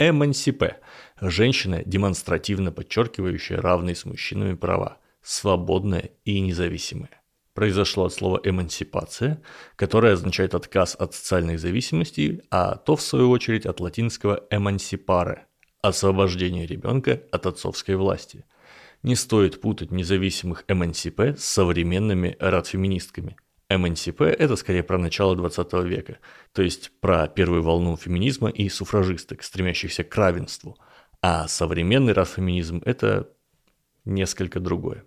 Эмансипе – женщина, демонстративно подчеркивающая равные с мужчинами права, свободная и независимая. Произошло от слова «эмансипация», которое означает отказ от социальных зависимостей, а то, в свою очередь, от латинского «эмансипаре» – освобождение ребенка от отцовской власти. Не стоит путать независимых эмансипе с современными радфеминистками – МНСП – это скорее про начало 20 века, то есть про первую волну феминизма и суфражисток, стремящихся к равенству. А современный расфеминизм – это несколько другое.